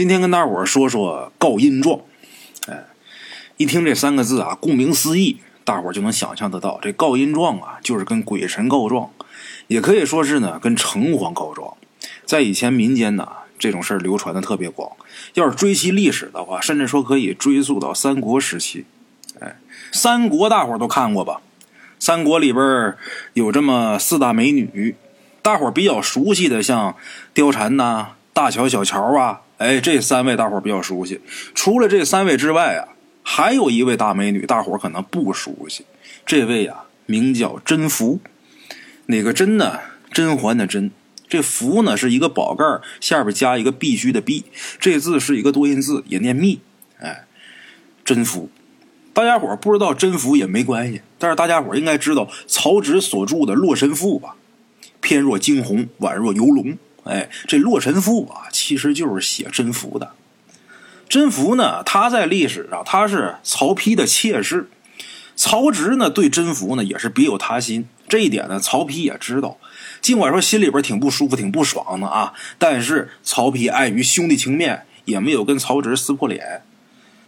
今天跟大伙说说告阴状。哎，一听这三个字啊，顾名思义，大伙就能想象得到，这告阴状啊，就是跟鬼神告状，也可以说是呢跟城隍告状。在以前民间呢，这种事儿流传的特别广。要是追其历史的话，甚至说可以追溯到三国时期。哎，三国大伙都看过吧？三国里边有这么四大美女，大伙比较熟悉的，像貂蝉呐、大乔、小乔啊，哎，这三位大伙比较熟悉。除了这三位之外啊，还有一位大美女，大伙可能不熟悉。这位啊，名叫甄宓。哪个甄呢？甄嬛的甄。这宓呢是一个宝盖下边加一个必须的必，这字是一个多音字，也念密。哎，甄宓。大家伙不知道甄宓也没关系，但是大家伙应该知道曹植所著的《洛神赋》吧？翩若惊鸿，宛若游龙。哎，这《洛神赋》啊，其实就是写甄宓的。甄宓呢，他在历史上他是曹丕的妾室。曹植呢，对甄宓呢也是别有他心。这一点呢，曹丕也知道。尽管说心里边挺不舒服、挺不爽的啊，但是曹丕碍于兄弟情面，也没有跟曹植撕破脸。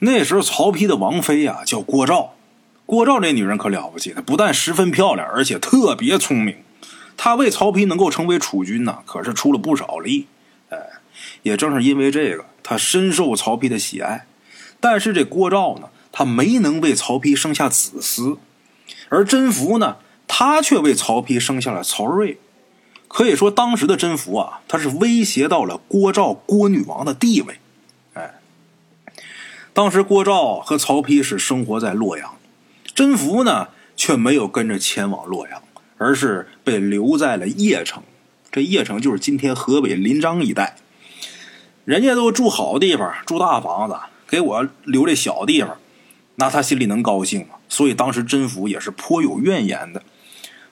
那时候曹丕的王妃啊叫郭照，郭照这女人可了不起，她不但十分漂亮，而且特别聪明。他为曹丕能够成为储君呢，可是出了不少力。哎，也正是因为这个，他深受曹丕的喜爱。但是这郭照呢，他没能为曹丕生下子嗣，而甄宓呢，他却为曹丕生下了曹睿。可以说，当时的甄宓啊，他是威胁到了郭照郭女王的地位。哎当时郭照和曹丕是生活在洛阳，甄宓呢却没有跟着前往洛阳，而是被留在了邺城。这邺城就是今天河北临漳一带，人家都住好地方，住大房子，给我留这小地方，那他心里能高兴吗？所以当时甄宓也是颇有怨言的。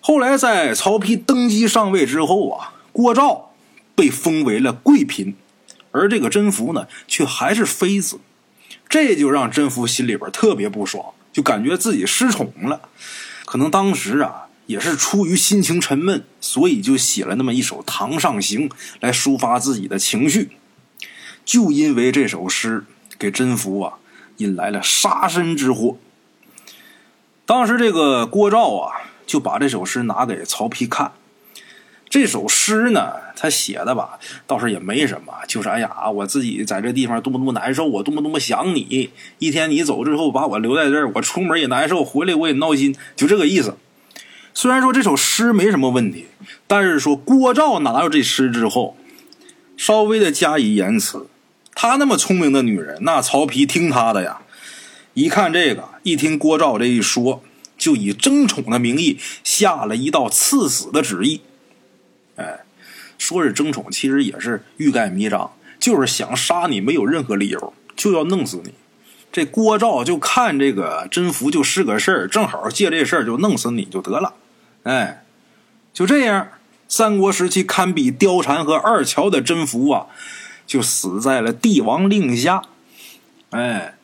后来在曹丕登基上位之后啊，郭照被封为了贵嫔，而这个甄宓呢，却还是妃子。这就让甄宓心里边特别不爽，就感觉自己失宠了。可能当时啊，也是出于心情沉闷，所以就写了那么一首《堂上行》来抒发自己的情绪。就因为这首诗，给甄宓啊引来了杀身之祸。当时这个郭照啊，就把这首诗拿给曹丕看。这首诗呢，他写的吧，倒是也没什么，就是哎呀，我自己在这地方多么多么难受，我多么多么想你。一天你走之后，把我留在这儿，我出门也难受，回来我也闹心，就这个意思。虽然说这首诗没什么问题，但是说郭照拿到这诗之后，稍微的加以言辞。他那么聪明的女人，那曹丕听他的呀。一看这个，一听郭照这一说，就以争宠的名义下了一道赐死的旨意。哎，说是争宠，其实也是欲盖弥彰，就是想杀你，没有任何理由，就要弄死你。这郭照就看这个甄宓就是个事儿，正好借这事儿就弄死你就得了。哎，就这样，三国时期堪比貂蝉和二乔的甄宓啊，就死在了帝王令下。哎，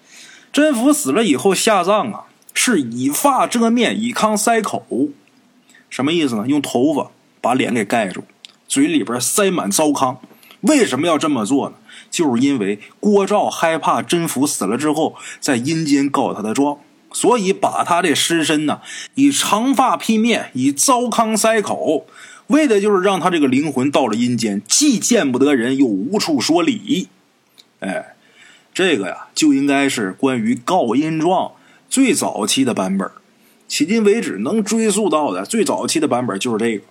甄宓死了以后下葬啊，是以发遮面，以糠塞口，什么意思呢？用头发。把脸给盖住，嘴里边塞满糟糠。为什么要这么做呢？就是因为郭照害怕甄宓死了之后在阴间告他的状，所以把他这尸身呢以长发披面，以糟糠塞口，为的就是让他这个灵魂到了阴间，既见不得人，又无处说理。哎，这个呀，就应该是关于告阴状最早期的版本。迄今为止能追溯到的最早期的版本就是这个。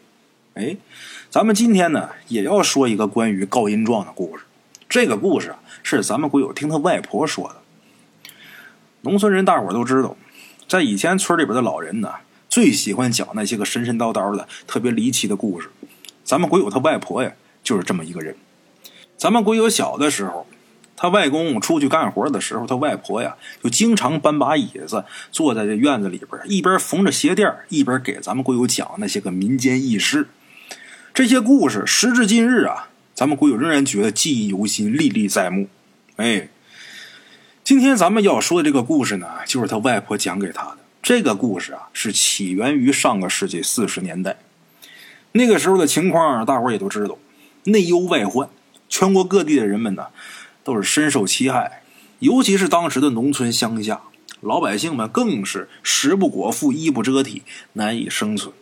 哎，咱们今天呢也要说一个关于告阴状的故事。这个故事啊是咱们鬼友听他外婆说的。农村人大伙都知道，在以前村里边的老人呢最喜欢讲那些个神神叨叨的、特别离奇的故事。咱们鬼友他外婆呀就是这么一个人。咱们鬼友小的时候，他外公出去干活的时候，他外婆呀就经常搬把椅子坐在这院子里边，一边缝着鞋垫一边给咱们鬼友讲那些个民间轶事。这些故事时至今日啊，咱们鬼友仍然觉得记忆犹新、历历在目。哎，今天咱们要说的这个故事呢，就是他外婆讲给他的。这个故事啊，是起源于上个世纪四十年代。那个时候的情况，大伙儿也都知道，内忧外患，全国各地的人们呢，都是深受其害。尤其是当时的农村乡下，老百姓们更是食不果腹、衣不遮体，难以生存。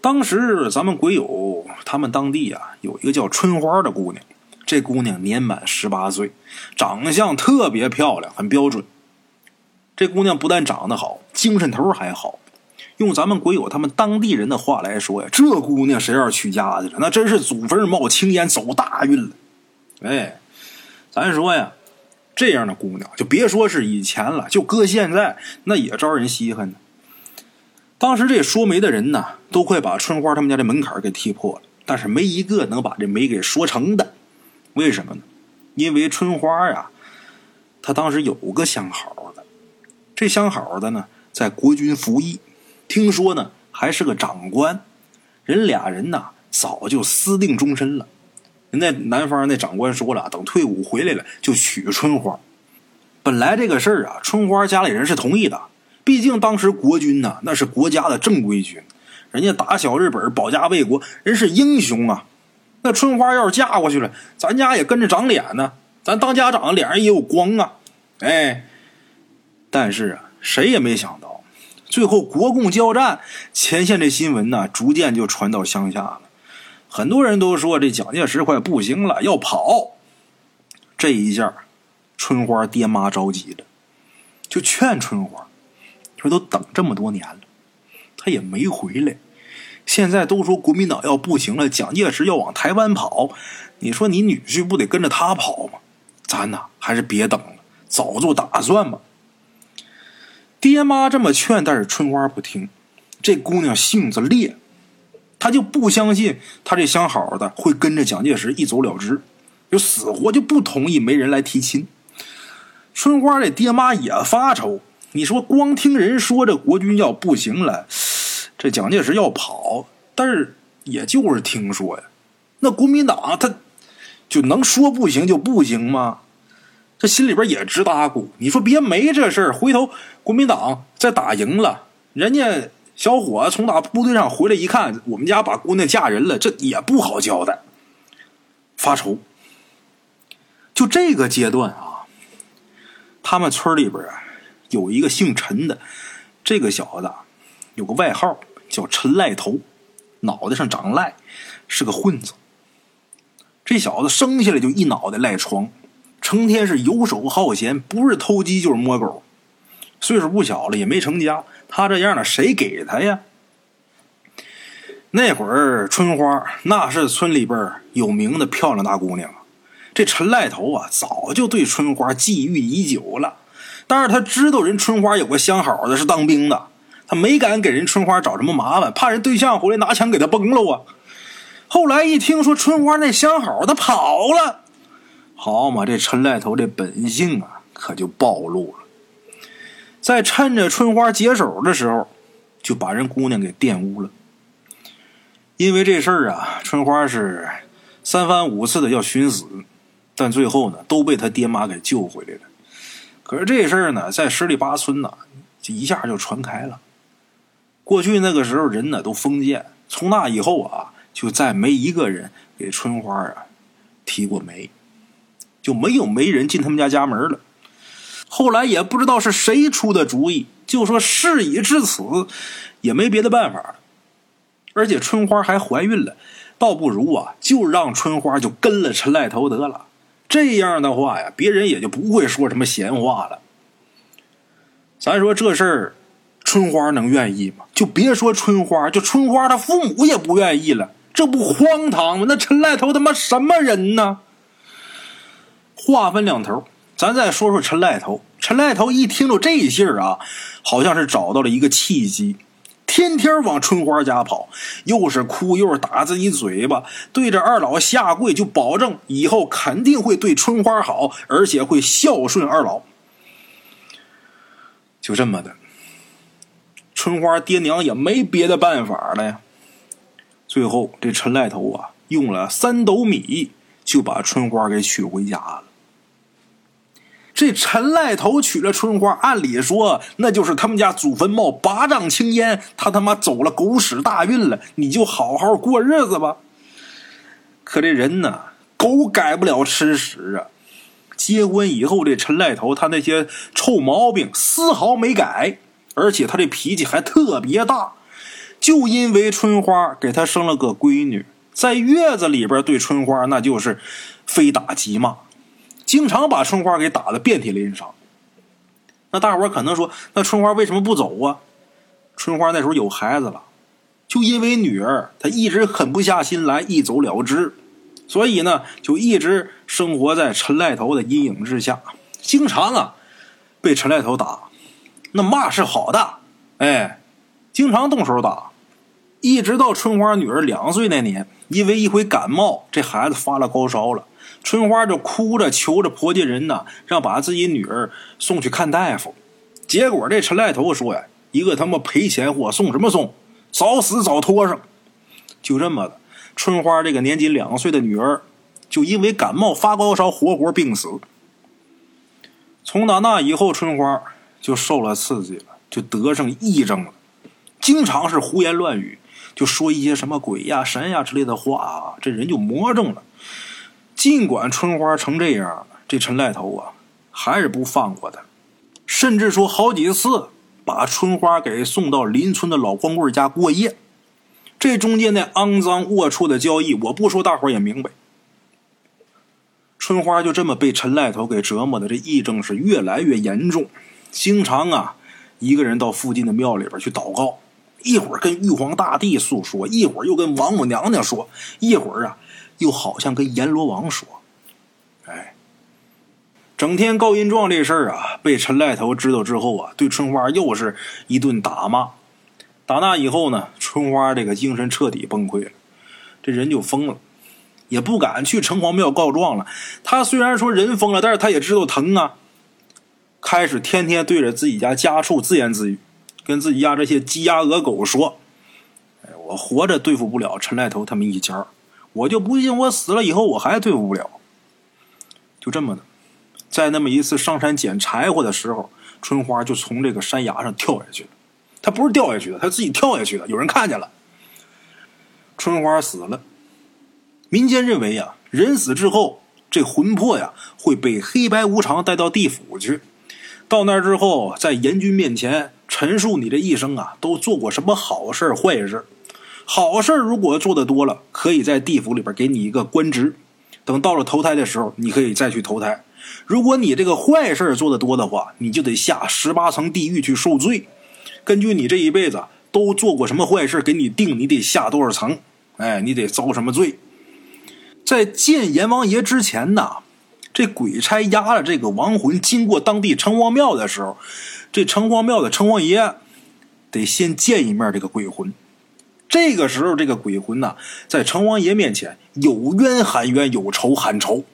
当时咱们鬼友他们当地啊，有一个叫春花的姑娘，这姑娘年满十八岁，长相特别漂亮，很标准。这姑娘不但长得好，精神头还好。用咱们鬼友他们当地人的话来说呀，这姑娘谁要是娶家去了，那真是祖坟冒青烟，走大运了。哎，咱说呀，这样的姑娘就别说是以前了，就搁现在那也招人稀罕呢。当时这说媒的人呢，都快把春花他们家这门槛给踢破了，但是没一个能把这媒给说成的。为什么呢？因为春花呀，她当时有个相好的，这相好的呢，在国军服役，听说呢还是个长官，人俩人呢早就私定终身了。人家南方那长官说了，等退伍回来了就娶春花。本来这个事儿啊，春花家里人是同意的。毕竟当时国军呐，那是国家的正规军，人家打小日本，保家卫国，人是英雄啊。那春花要是嫁过去了，咱家也跟着长脸呢，咱当家长脸上也有光啊。哎，但是啊，谁也没想到，最后国共交战，前线这新闻呢，逐渐就传到乡下了。很多人都说这蒋介石快不行了，要跑。这一下，春花爹妈着急了，就劝春花。说都等这么多年了，他也没回来。现在都说国民党要不行了，蒋介石要往台湾跑，你说你女婿不得跟着他跑吗？咱呐还是别等了，早做打算吧。爹妈这么劝，但是春花不听。这姑娘性子烈，她就不相信她这相好的会跟着蒋介石一走了之，就死活就不同意没人来提亲。春花这爹妈也发愁。你说光听人说这国军要不行了，这蒋介石要跑，但是也就是听说呀。那国民党他就能说不行就不行吗？这心里边也直打鼓。你说别没这事儿，回头国民党再打赢了，人家小伙子从打部队上回来一看，我们家把姑娘嫁人了，这也不好交代，发愁。就这个阶段啊，他们村里边啊。有一个姓陈的，这个小子有个外号叫陈赖头，脑袋上长赖，是个混子。这小子生下来就一脑袋赖床，成天是游手好闲，不是偷鸡就是摸狗。岁数不小了，也没成家。他这样的谁给他呀？那会儿春花那是村里边有名的漂亮大姑娘。这陈赖头啊，早就对春花觊觎已久了。但是他知道人春花有个相好的是当兵的，他没敢给人春花找什么麻烦，怕人对象回来拿枪给他崩了啊。后来一听说春花那相好，他跑了。好嘛，这陈赖头这本性啊，可就暴露了。在趁着春花解手的时候，就把人姑娘给玷污了。因为这事儿啊，春花是三番五次的要寻死，但最后呢，都被他爹妈给救回来了。可是这事儿呢，在十里八村呢，就一下就传开了。过去那个时候人呢都封建，从那以后啊，就再没一个人给春花啊提过媒，就没有媒人进他们家家门了。后来也不知道是谁出的主意，就说事已至此，也没别的办法。而且春花还怀孕了，倒不如啊，就让春花就跟了陈赖头得了。这样的话呀，别人也就不会说什么闲话了。咱说这事儿，春花能愿意吗？就别说春花，就春花她父母也不愿意了。这不荒唐吗？那陈赖头他妈什么人呢？话分两头，咱再说说陈赖头。陈赖头一听到这信儿啊，好像是找到了一个契机。天天往春花家跑，又是哭又是打自己嘴巴，对着二老下跪，就保证以后肯定会对春花好，而且会孝顺二老。就这么的，春花爹娘也没别的办法了呀。最后，这陈赖头啊，用了三斗米就把春花给娶回家了。这陈赖头娶了春花，按理说那就是他们家祖坟冒八丈青烟，他他妈走了狗屎大运了，你就好好过日子吧。可这人呢，狗改不了吃屎啊！结婚以后这陈赖头他那些臭毛病丝毫没改，而且他这脾气还特别大。就因为春花给他生了个闺女，在月子里边对春花那就是非打即骂，经常把春花给打得遍体鳞伤。那大伙可能说，那春花为什么不走啊？春花那时候有孩子了，就因为女儿，她一直狠不下心来一走了之，所以呢，就一直生活在陈赖头的阴影之下，经常啊被陈赖头打。那骂是好的，哎，经常动手打。一直到春花女儿两岁那年，因为一回感冒，这孩子发了高烧了。春花就哭着求着婆家人呢，让把自己女儿送去看大夫。结果这陈赖头说呀：“一个他妈赔钱货，送什么送？早死早拖上。”就这么的，春花这个年仅两岁的女儿，就因为感冒发高烧，活活病死。从打那以后，春花就受了刺激了，就得上癔症了，经常是胡言乱语。就说一些什么鬼呀、神呀之类的话啊，这人就魔怔了。尽管春花成这样，这陈赖头啊还是不放过他，甚至说好几次把春花给送到邻村的老光棍家过夜。这中间那肮脏龌龊的交易，我不说大伙也明白。春花就这么被陈赖头给折磨的，这癔症是越来越严重，经常啊一个人到附近的庙里边去祷告。一会儿跟玉皇大帝诉说，一会儿又跟王母娘娘说，一会儿啊，又好像跟阎罗王说。哎，整天告阴状这事儿啊，被陈赖头知道之后啊，对春花又是一顿打骂。打那以后呢，春花这个精神彻底崩溃了，这人就疯了，也不敢去城隍庙告状了。他虽然说人疯了，但是他也知道疼啊，开始天天对着自己家家畜自言自语。跟自己家这些鸡鸭鹅狗说：“哎，我活着对付不了陈赖头他们一家，我就不信我死了以后我还对付不了。”就这么的，在那么一次上山捡柴火的时候，春花就从这个山崖上跳下去了。他不是掉下去的，他自己跳下去的。有人看见了，春花死了。民间认为呀，人死之后，这魂魄呀会被黑白无常带到地府去，到那之后，在阎君面前。陈述你这一生啊，都做过什么好事坏事好事如果做的多了，可以在地府里边给你一个官职。等到了投胎的时候，你可以再去投胎。如果你这个坏事做的多的话，你就得下十八层地狱去受罪。根据你这一辈子都做过什么坏事，给你定你得下多少层。哎，你得遭什么罪？在见阎王爷之前呢，这鬼差押了这个亡魂经过当地城隍庙的时候。这城隍庙的城隍爷得先见一面这个鬼魂，这个时候这个鬼魂呢，在城隍爷面前有冤喊冤，有仇喊仇。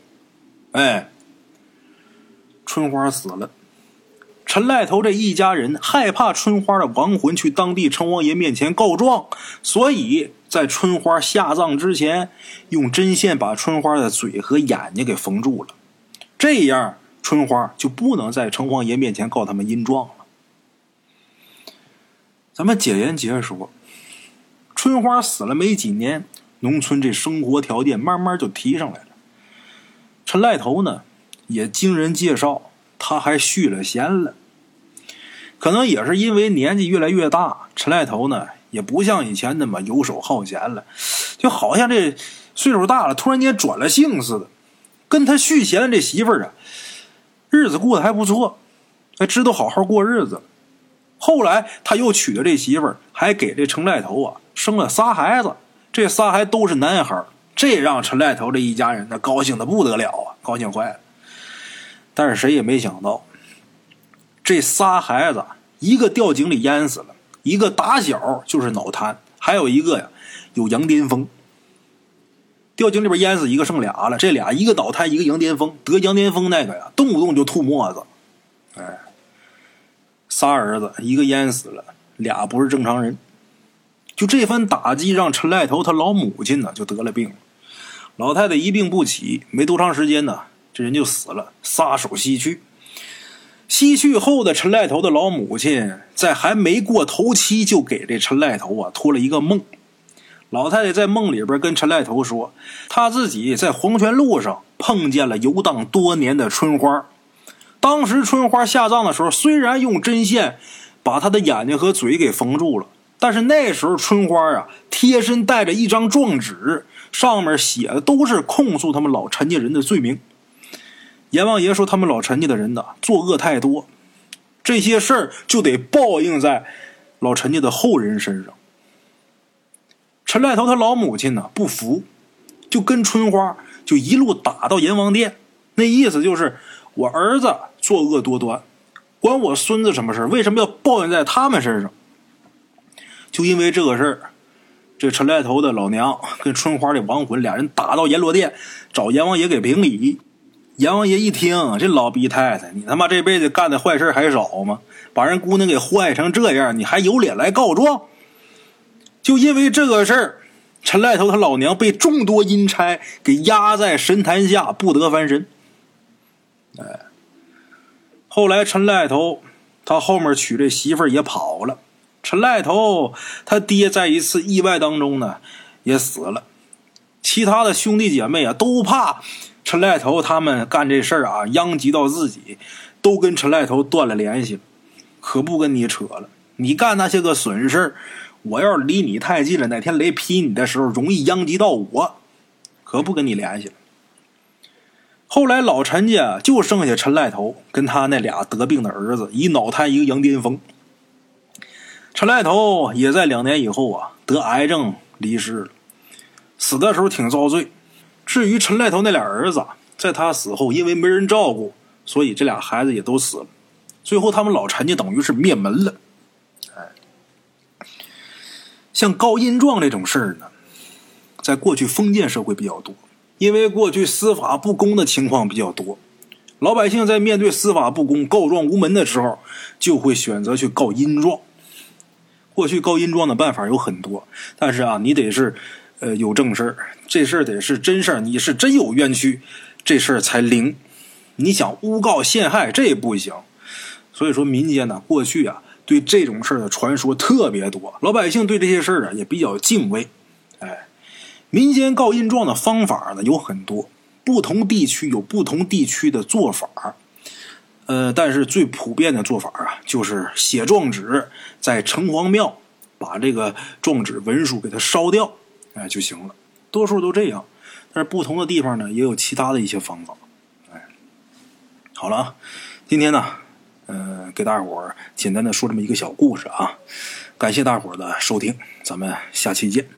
哎，春花死了，陈赖头这一家人害怕春花的亡魂去当地城隍爷面前告状，所以在春花下葬之前，用针线把春花的嘴和眼睛给缝住了，这样。春花就不能在城隍爷面前告他们阴状了。咱们解言解说，春花死了没几年，农村这生活条件慢慢就提上来了。陈赖头呢，也经人介绍，他还续了弦了。可能也是因为年纪越来越大，陈赖头呢也不像以前那么游手好闲了，就好像这岁数大了，突然间转了性似的。跟他续弦的这媳妇儿啊。日子过得还不错，还知道好好过日子。后来他又娶了这媳妇儿，还给这陈赖头啊生了仨孩子，这仨还都是男孩这让陈赖头这一家人那高兴的不得了啊，高兴坏了。但是谁也没想到，这仨孩子一个掉井里淹死了，一个打小就是脑瘫，还有一个呀有羊癫疯。掉井里边淹死一个，剩俩了。这俩一个倒胎，一个羊癫疯。得羊癫疯那个呀，动不动就吐沫子。哎，仨儿子，一个淹死了，俩不是正常人。就这番打击，让陈赖头他老母亲呢就得了病。老太太一病不起，没多长时间呢，这人就死了，撒手西去。西去后的陈赖头的老母亲，在还没过头七，就给这陈赖头啊托了一个梦。老太太在梦里边跟陈赖头说，她自己在黄泉路上碰见了游荡多年的春花。当时春花下葬的时候，虽然用针线把她的眼睛和嘴给缝住了，但是那时候春花啊贴身带着一张状纸，上面写的都是控诉他们老陈家人的罪名。阎王爷说他们老陈家的人呐，作恶太多，这些事儿就得报应在老陈家的后人身上。陈赖头他老母亲呢不服，就跟春花就一路打到阎王殿，那意思就是我儿子作恶多端，管我孙子什么事为什么要报应在他们身上？就因为这个事儿，这陈赖头的老娘跟春花的亡魂俩人打到阎罗殿，找阎王爷给评理。阎王爷一听，这老逼太太，你他妈这辈子干的坏事还少吗？把人姑娘给坏成这样，你还有脸来告状？就因为这个事儿，陈赖头他老娘被众多阴差给压在神坛下，不得翻身。哎，后来陈赖头他后面娶这媳妇儿也跑了。陈赖头他爹在一次意外当中呢也死了。其他的兄弟姐妹啊都怕陈赖头他们干这事儿啊殃及到自己，都跟陈赖头断了联系，可不跟你扯了。你干那些个损事儿。我要是离你太近了，哪天雷劈你的时候，容易殃及到我，可不跟你联系了。后来老陈家就剩下陈赖头跟他那俩得病的儿子，一脑瘫一个羊癫疯。陈赖头也在两年以后啊得癌症离世了，死的时候挺遭罪。至于陈赖头那俩儿子，在他死后因为没人照顾，所以这俩孩子也都死了。最后他们老陈家等于是灭门了。像告印状这种事儿呢，在过去封建社会比较多，因为过去司法不公的情况比较多，老百姓在面对司法不公、告状无门的时候，就会选择去告印状。过去告印状的办法有很多，但是啊，你得是呃有正事儿，这事儿得是真事儿，你是真有冤屈，这事儿才灵。你想诬告陷害，这也不行。所以说，民间呢，过去啊。对这种事儿的传说特别多，老百姓对这些事儿啊也比较敬畏。哎，民间告印状的方法呢有很多，不同地区有不同地区的做法。呃，但是最普遍的做法啊，就是写状纸，在城隍庙把这个状纸文书给它烧掉，哎就行了。多数都这样，但是不同的地方呢也有其他的一些方法。哎，好了啊，今天呢。嗯，给大伙儿简单的说这么一个小故事啊，感谢大伙儿的收听，咱们下期见。